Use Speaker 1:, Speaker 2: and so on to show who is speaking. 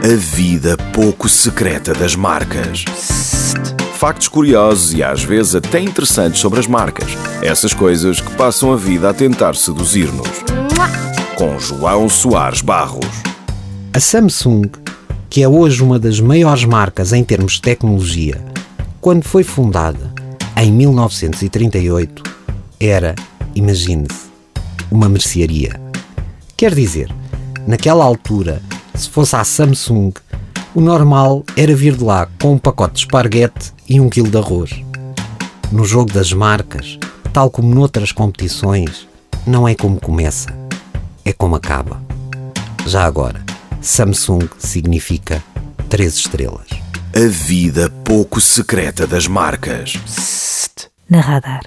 Speaker 1: A vida pouco secreta das marcas. Factos curiosos e às vezes até interessantes sobre as marcas. Essas coisas que passam a vida a tentar seduzir-nos. Com João Soares Barros.
Speaker 2: A Samsung, que é hoje uma das maiores marcas em termos de tecnologia, quando foi fundada em 1938, era, imagine-se, uma mercearia. Quer dizer, naquela altura, se fosse a Samsung, o normal era vir de lá com um pacote de esparguete e um quilo de arroz. No jogo das marcas, tal como noutras competições, não é como começa, é como acaba. Já agora, Samsung significa três estrelas.
Speaker 1: A vida pouco secreta das marcas.
Speaker 3: Na radar.